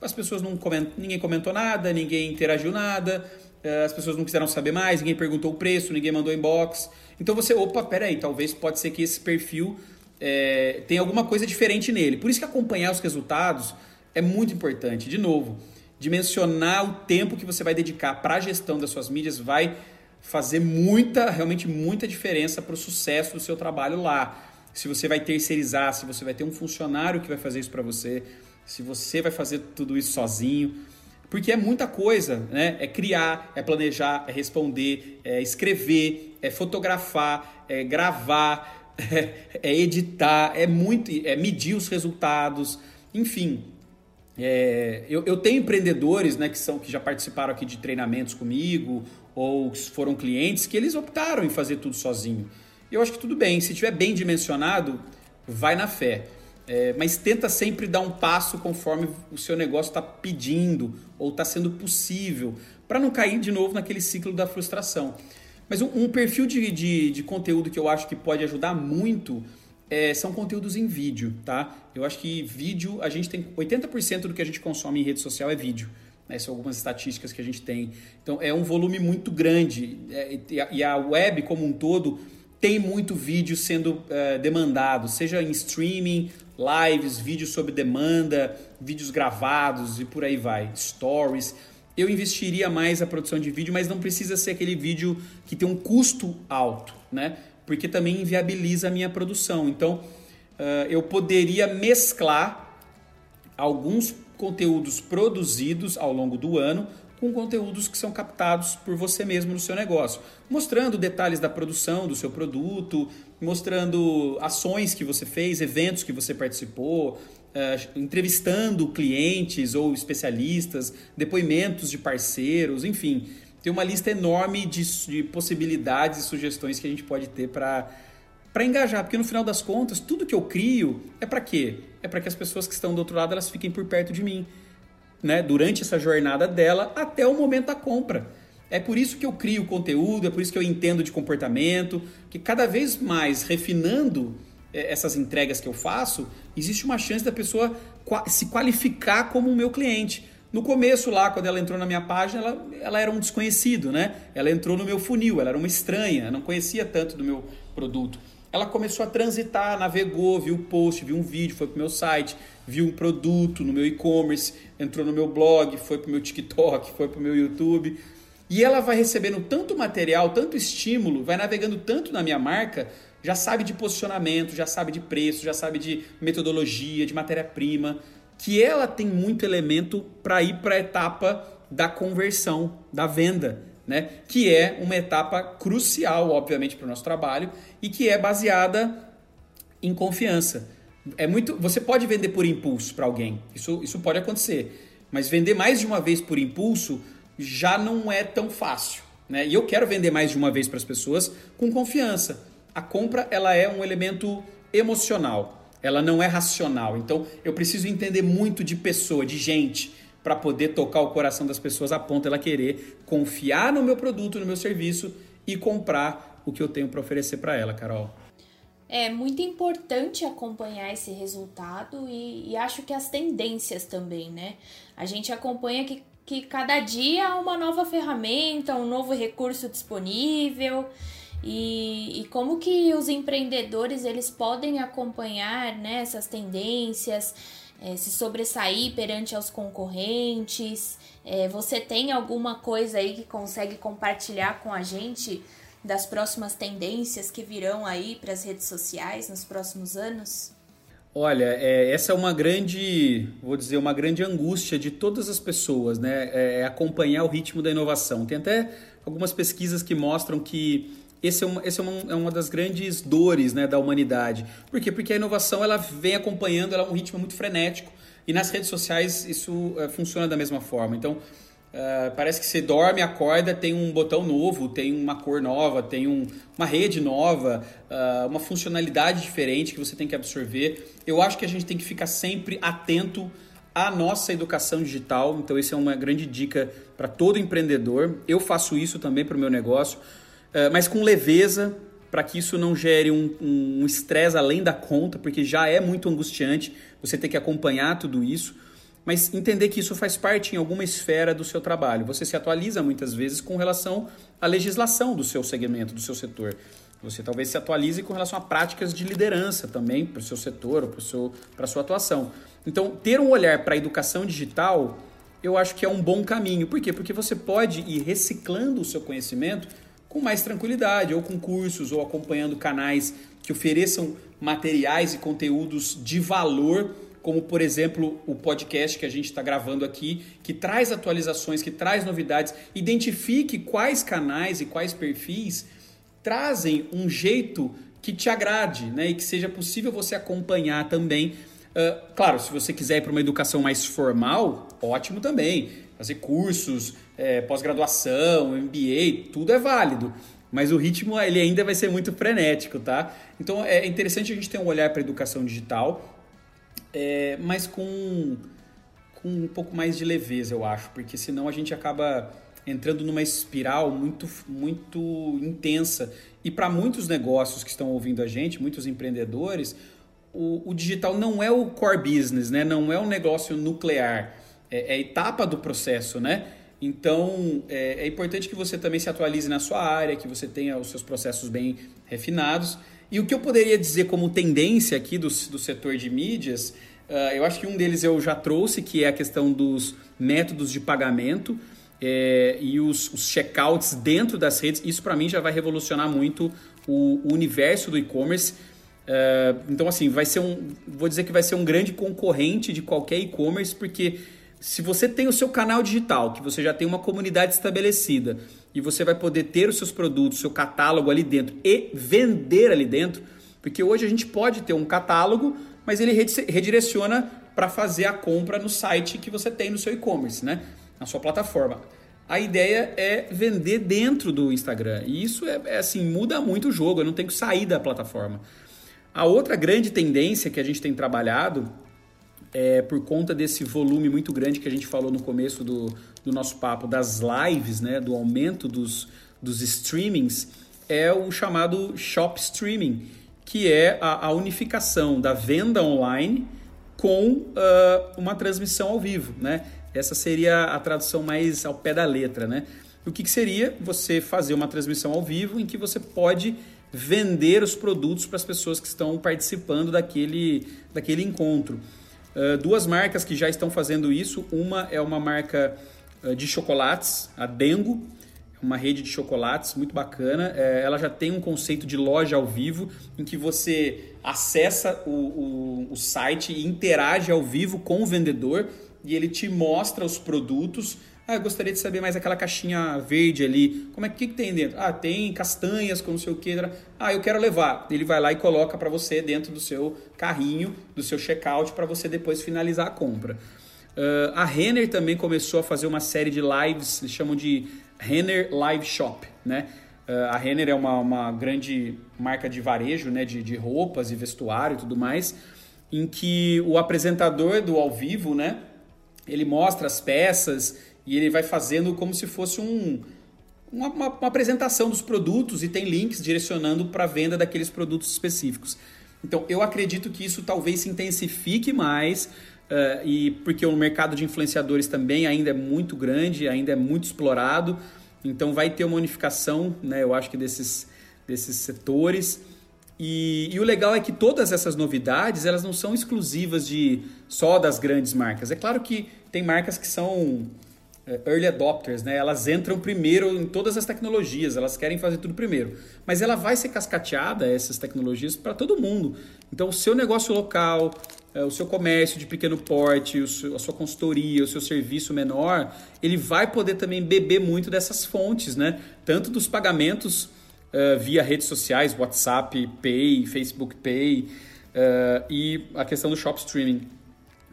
Speaker 2: As pessoas não comentam, ninguém comentou nada, ninguém interagiu nada, eh, as pessoas não quiseram saber mais, ninguém perguntou o preço, ninguém mandou inbox. Então você, opa, peraí, talvez pode ser que esse perfil é, tenha alguma coisa diferente nele. Por isso que acompanhar os resultados é muito importante. De novo, dimensionar o tempo que você vai dedicar para a gestão das suas mídias vai fazer muita, realmente muita diferença para o sucesso do seu trabalho lá. Se você vai terceirizar, se você vai ter um funcionário que vai fazer isso para você, se você vai fazer tudo isso sozinho. Porque é muita coisa, né? É criar, é planejar, é responder, é escrever, é fotografar, é gravar, é, editar, é muito, é medir os resultados, enfim. É, eu, eu tenho empreendedores né, que, são, que já participaram aqui de treinamentos comigo ou foram clientes que eles optaram em fazer tudo sozinho. Eu acho que tudo bem, se estiver bem dimensionado, vai na fé. É, mas tenta sempre dar um passo conforme o seu negócio está pedindo ou está sendo possível, para não cair de novo naquele ciclo da frustração. Mas um, um perfil de, de, de, conteúdo que eu acho que pode ajudar muito é, são conteúdos em vídeo, tá? Eu acho que vídeo, a gente tem 80% do que a gente consome em rede social é vídeo. Né? São algumas estatísticas que a gente tem. Então é um volume muito grande. É, e a web como um todo tem muito vídeo sendo uh, demandado, seja em streaming, lives, vídeos sob demanda, vídeos gravados e por aí vai, stories. Eu investiria mais a produção de vídeo, mas não precisa ser aquele vídeo que tem um custo alto, né? Porque também inviabiliza a minha produção. Então, uh, eu poderia mesclar alguns conteúdos produzidos ao longo do ano com conteúdos que são captados por você mesmo no seu negócio, mostrando detalhes da produção do seu produto, mostrando ações que você fez, eventos que você participou, uh, entrevistando clientes ou especialistas, depoimentos de parceiros, enfim. Tem uma lista enorme de, de possibilidades e sugestões que a gente pode ter para para engajar, porque no final das contas, tudo que eu crio é para quê? É para que as pessoas que estão do outro lado elas fiquem por perto de mim, né? Durante essa jornada dela até o momento da compra. É por isso que eu crio conteúdo, é por isso que eu entendo de comportamento, que cada vez mais refinando é, essas entregas que eu faço, existe uma chance da pessoa se qualificar como o meu cliente. No começo lá, quando ela entrou na minha página, ela, ela era um desconhecido, né? Ela entrou no meu funil, ela era uma estranha, não conhecia tanto do meu produto. Ela começou a transitar, navegou, viu um post, viu um vídeo, foi pro meu site, viu um produto no meu e-commerce, entrou no meu blog, foi pro meu TikTok, foi pro meu YouTube. E ela vai recebendo tanto material, tanto estímulo, vai navegando tanto na minha marca, já sabe de posicionamento, já sabe de preço, já sabe de metodologia, de matéria-prima, que ela tem muito elemento para ir para a etapa da conversão, da venda, né? Que é uma etapa crucial, obviamente, para o nosso trabalho e que é baseada em confiança. É muito, você pode vender por impulso para alguém, isso, isso pode acontecer, mas vender mais de uma vez por impulso já não é tão fácil. Né? E eu quero vender mais de uma vez para as pessoas com confiança. A compra ela é um elemento emocional, ela não é racional. Então eu preciso entender muito de pessoa, de gente, para poder tocar o coração das pessoas a ponto ela querer confiar no meu produto, no meu serviço e comprar o que eu tenho para oferecer para ela, Carol.
Speaker 1: É muito importante acompanhar esse resultado e, e, acho que as tendências também, né? A gente acompanha que que cada dia há uma nova ferramenta, um novo recurso disponível e, e como que os empreendedores eles podem acompanhar né, essas tendências, é, se sobressair perante aos concorrentes. É, você tem alguma coisa aí que consegue compartilhar com a gente das próximas tendências que virão aí para as redes sociais nos próximos anos?
Speaker 2: Olha, é, essa é uma grande, vou dizer, uma grande angústia de todas as pessoas, né? É, é acompanhar o ritmo da inovação. Tem até algumas pesquisas que mostram que esse é uma, esse é uma, é uma das grandes dores né, da humanidade. Por quê? Porque a inovação ela vem acompanhando, ela é um ritmo muito frenético e nas redes sociais isso é, funciona da mesma forma. Então, Uh, parece que você dorme, acorda, tem um botão novo, tem uma cor nova, tem um, uma rede nova, uh, uma funcionalidade diferente que você tem que absorver. Eu acho que a gente tem que ficar sempre atento à nossa educação digital. Então, isso é uma grande dica para todo empreendedor. Eu faço isso também para o meu negócio, mas com leveza, para que isso não gere um estresse um além da conta, porque já é muito angustiante você ter que acompanhar tudo isso mas entender que isso faz parte em alguma esfera do seu trabalho. Você se atualiza muitas vezes com relação à legislação do seu segmento, do seu setor. Você talvez se atualize com relação a práticas de liderança também para o seu setor ou para a sua atuação. Então, ter um olhar para a educação digital, eu acho que é um bom caminho. Por quê? Porque você pode ir reciclando o seu conhecimento com mais tranquilidade, ou com cursos, ou acompanhando canais que ofereçam materiais e conteúdos de valor como por exemplo o podcast que a gente está gravando aqui, que traz atualizações, que traz novidades, identifique quais canais e quais perfis trazem um jeito que te agrade, né, e que seja possível você acompanhar também. Uh, claro, se você quiser ir para uma educação mais formal, ótimo também. Fazer cursos, é, pós-graduação, MBA, tudo é válido. Mas o ritmo ele ainda vai ser muito frenético, tá? Então é interessante a gente ter um olhar para a educação digital é, mas com, com um pouco mais de leveza, eu acho, porque senão a gente acaba entrando numa espiral muito, muito intensa. E para muitos negócios que estão ouvindo a gente, muitos empreendedores, o, o, digital não é o core business, né? não é um negócio nuclear, é, é a etapa do processo, né? Então, é, é, importante que você também se atualize na sua área, que você tenha os seus processos bem refinados e o que eu poderia dizer como tendência aqui do, do setor de mídias, uh, eu acho que um deles eu já trouxe, que é a questão dos métodos de pagamento é, e os, os checkouts dentro das redes. Isso para mim já vai revolucionar muito o, o universo do e-commerce. Uh, então, assim, vai ser um. Vou dizer que vai ser um grande concorrente de qualquer e-commerce, porque se você tem o seu canal digital, que você já tem uma comunidade estabelecida e você vai poder ter os seus produtos, seu catálogo ali dentro e vender ali dentro, porque hoje a gente pode ter um catálogo, mas ele redireciona para fazer a compra no site que você tem no seu e-commerce, né? Na sua plataforma. A ideia é vender dentro do Instagram. E isso é, é assim, muda muito o jogo, eu não tenho que sair da plataforma. A outra grande tendência que a gente tem trabalhado é, por conta desse volume muito grande que a gente falou no começo do, do nosso papo, das lives, né, do aumento dos, dos streamings, é o chamado shop streaming, que é a, a unificação da venda online com uh, uma transmissão ao vivo. Né? Essa seria a tradução mais ao pé da letra. Né? O que, que seria você fazer uma transmissão ao vivo em que você pode vender os produtos para as pessoas que estão participando daquele, daquele encontro. Uh, duas marcas que já estão fazendo isso. Uma é uma marca uh, de chocolates, a Dengo, uma rede de chocolates muito bacana. Uh, ela já tem um conceito de loja ao vivo, em que você acessa o, o, o site e interage ao vivo com o vendedor e ele te mostra os produtos ah, eu gostaria de saber mais aquela caixinha verde ali. Como é que, que tem dentro? Ah, tem castanhas com não sei o que. Ah, eu quero levar. Ele vai lá e coloca para você dentro do seu carrinho, do seu checkout, para você depois finalizar a compra. Uh, a Renner também começou a fazer uma série de lives, eles chamam de Renner Live Shop, né? Uh, a Renner é uma, uma grande marca de varejo, né? De, de roupas e vestuário e tudo mais, em que o apresentador do ao vivo, né? Ele mostra as peças e ele vai fazendo como se fosse um, uma, uma, uma apresentação dos produtos e tem links direcionando para a venda daqueles produtos específicos. Então, eu acredito que isso talvez se intensifique mais, uh, e porque o mercado de influenciadores também ainda é muito grande, ainda é muito explorado, então vai ter uma unificação, né, eu acho que desses, desses setores. E, e, o legal é que todas essas novidades elas não são exclusivas de só das grandes marcas. É claro que tem marcas que são early adopters, né? Elas entram primeiro em todas as tecnologias, elas querem fazer tudo primeiro. Mas ela vai ser cascateada, essas tecnologias, para todo mundo. Então, o seu negócio local, é, o seu comércio de pequeno porte, a sua consultoria, o seu serviço menor, ele vai poder também beber muito dessas fontes, né? Tanto dos pagamentos uh, via redes sociais, WhatsApp Pay, Facebook Pay, e a questão do shop streaming.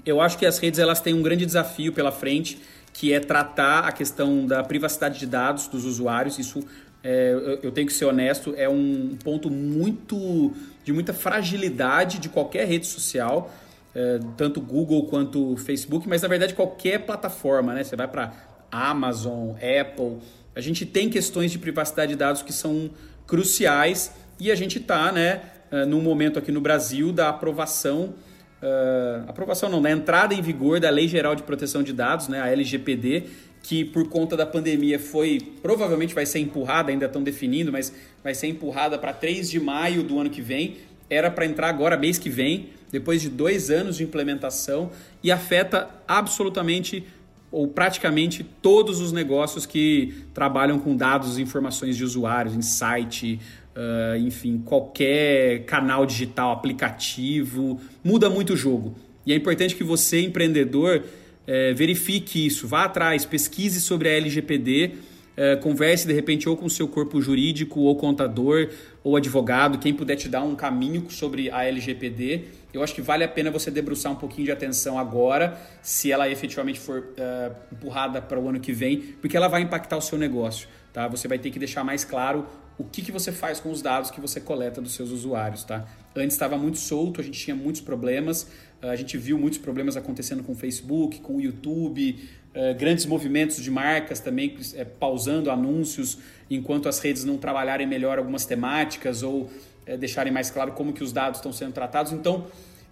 Speaker 2: Eu acho que as redes elas têm um grande desafio pela frente que é tratar a questão da privacidade de dados dos usuários. Isso, é, eu tenho que ser honesto, é um ponto muito de muita fragilidade de qualquer rede social, é, tanto Google quanto Facebook, mas na verdade qualquer plataforma, né? Você vai para Amazon, Apple, a gente tem questões de privacidade de dados que são cruciais e a gente está, né, é, num momento aqui no Brasil da aprovação uh, aprovação não, da entrada em vigor da Lei Geral de Proteção de Dados, né, a LGPD, que por conta da pandemia foi, provavelmente vai ser empurrada, ainda estão definindo, mas vai ser empurrada para 3 de maio do ano que vem. Era para entrar agora mês que vem, depois de dois anos de implementação, e afeta absolutamente ou praticamente todos os negócios que trabalham com dados e informações de usuários, em site, uh, enfim, qualquer canal digital, aplicativo, muda muito o jogo. E é importante que você, empreendedor, uh, verifique isso, vá atrás, pesquise sobre a LGPD, uh, converse de repente ou com o seu corpo jurídico, ou contador, ou advogado, quem puder te dar um caminho sobre a LGPD. Eu acho que vale a pena você debruçar um pouquinho de atenção agora, se ela efetivamente for uh, empurrada para o ano que vem, porque ela vai impactar o seu negócio. Tá? Você vai ter que deixar mais claro o que, que você faz com os dados que você coleta dos seus usuários, tá? Antes estava muito solto, a gente tinha muitos problemas, a gente viu muitos problemas acontecendo com o Facebook, com o YouTube, uh, grandes movimentos de marcas também é, pausando anúncios enquanto as redes não trabalharem melhor algumas temáticas ou é, deixarem mais claro como que os dados estão sendo tratados. Então,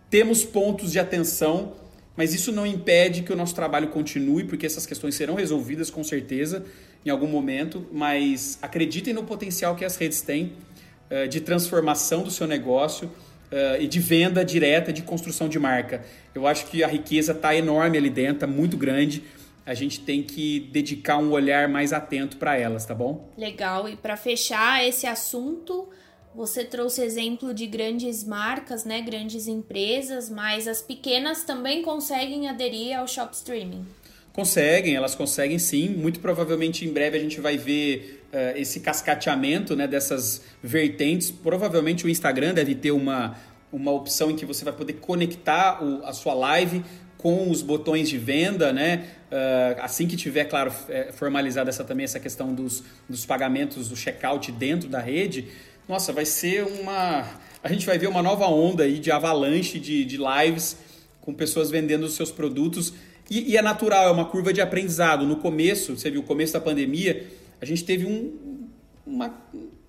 Speaker 2: temos pontos de atenção, mas isso não impede que o nosso trabalho continue, porque essas questões serão resolvidas com certeza em algum momento, mas acreditem no potencial que as redes têm uh, de transformação do seu negócio uh, e de venda direta, de construção de marca. Eu acho que a riqueza está enorme ali dentro, está muito grande. A gente tem que dedicar um olhar mais atento para elas, tá bom?
Speaker 1: Legal. E para fechar esse assunto, você trouxe exemplo de grandes marcas, né, grandes empresas, mas as pequenas também conseguem aderir ao shop streaming.
Speaker 2: Conseguem, elas conseguem sim. Muito provavelmente em breve a gente vai ver uh, esse cascateamento né, dessas vertentes. Provavelmente o Instagram deve ter uma, uma opção em que você vai poder conectar o, a sua live com os botões de venda, né? Uh, assim que tiver, claro, é, formalizada essa também essa questão dos, dos pagamentos do checkout dentro da rede, nossa, vai ser uma. A gente vai ver uma nova onda aí de avalanche de, de lives com pessoas vendendo os seus produtos. E, e, é natural, é uma curva de aprendizado. No começo, você viu, o começo da pandemia, a gente teve um, uma,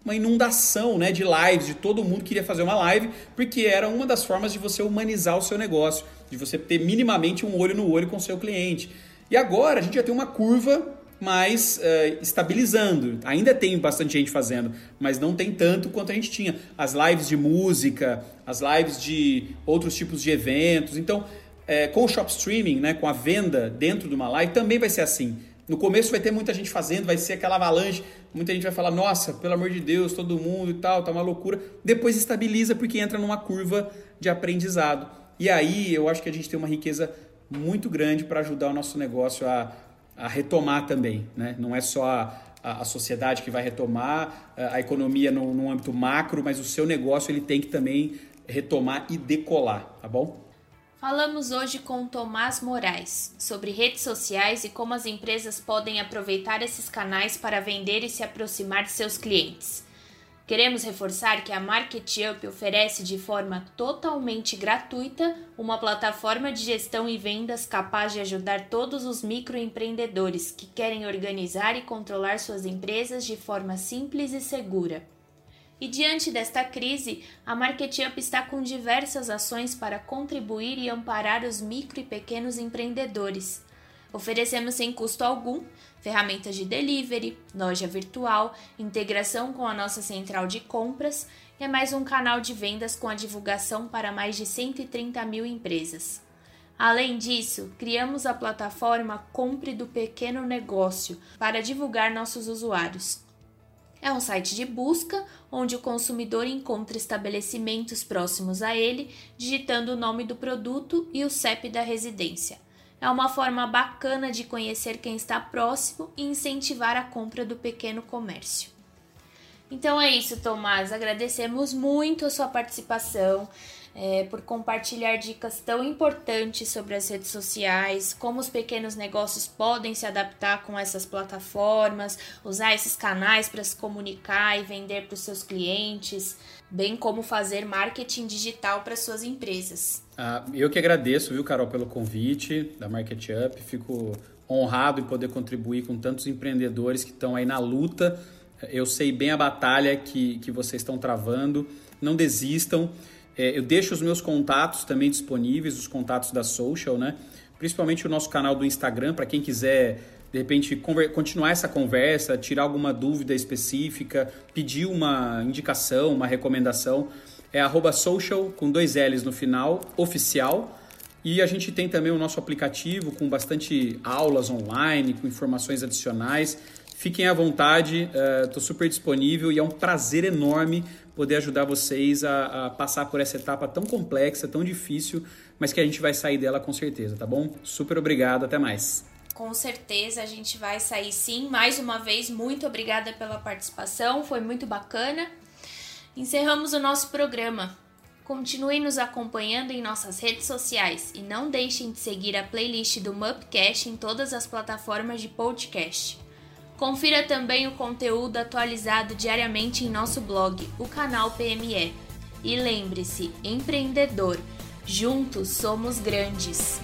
Speaker 2: uma inundação né, de lives, de todo mundo queria fazer uma live, porque era uma das formas de você humanizar o seu negócio, de você ter minimamente um olho no olho com o seu cliente. E agora a gente já tem uma curva mais uh, estabilizando. Ainda tem bastante gente fazendo, mas não tem tanto quanto a gente tinha. As lives de música, as lives de outros tipos de eventos. Então, é, com o shop streaming, né, com a venda dentro de uma live, também vai ser assim. No começo vai ter muita gente fazendo, vai ser aquela avalanche, muita gente vai falar, nossa, pelo amor de Deus, todo mundo e tal, tá uma loucura. Depois estabiliza porque entra numa curva de aprendizado. E aí eu acho que a gente tem uma riqueza muito grande para ajudar o nosso negócio a, a retomar também. Né? Não é só a, a, a sociedade que vai retomar, a, a economia no, no âmbito macro, mas o seu negócio ele tem que também retomar e decolar, tá bom?
Speaker 1: Falamos hoje com Tomás Moraes sobre redes sociais e como as empresas podem aproveitar esses canais para vender e se aproximar de seus clientes. Queremos reforçar que a MarketUp oferece de forma totalmente gratuita uma plataforma de gestão e vendas capaz de ajudar todos os microempreendedores que querem organizar e controlar suas empresas de forma simples e segura. E diante desta crise, a MarketUp está com diversas ações para contribuir e amparar os micro e pequenos empreendedores. Oferecemos sem custo algum ferramentas de delivery, loja virtual, integração com a nossa central de compras e é mais um canal de vendas com a divulgação para mais de 130 mil empresas. Além disso, criamos a plataforma Compre do Pequeno Negócio para divulgar nossos usuários. É um site de busca onde o consumidor encontra estabelecimentos próximos a ele, digitando o nome do produto e o CEP da residência. É uma forma bacana de conhecer quem está próximo e incentivar a compra do pequeno comércio. Então é isso, Tomás. Agradecemos muito a sua participação é, por compartilhar dicas tão importantes sobre as redes sociais, como os pequenos negócios podem se adaptar com essas plataformas, usar esses canais para se comunicar e vender para os seus clientes, bem como fazer marketing digital para suas empresas.
Speaker 2: Ah, eu que agradeço, viu, Carol, pelo convite da Market Up. Fico honrado em poder contribuir com tantos empreendedores que estão aí na luta. Eu sei bem a batalha que, que vocês estão travando. Não desistam. É, eu deixo os meus contatos também disponíveis, os contatos da Social, né? Principalmente o nosso canal do Instagram, para quem quiser, de repente, continuar essa conversa, tirar alguma dúvida específica, pedir uma indicação, uma recomendação. É social, com dois L's no final, oficial. E a gente tem também o nosso aplicativo com bastante aulas online, com informações adicionais. Fiquem à vontade, estou uh, super disponível e é um prazer enorme poder ajudar vocês a, a, passar por essa etapa tão complexa, tão difícil, mas que a gente vai sair dela com certeza, tá bom? Super obrigado, até mais.
Speaker 1: Com certeza a gente vai sair sim. Mais uma vez, muito obrigada pela participação, foi muito bacana. Encerramos o nosso programa. Continue nos acompanhando em nossas redes sociais e não deixem de seguir a playlist do Mupcast em todas as plataformas de podcast. Confira também o conteúdo atualizado diariamente em nosso blog, o canal PME. E lembre-se, empreendedor, juntos somos grandes.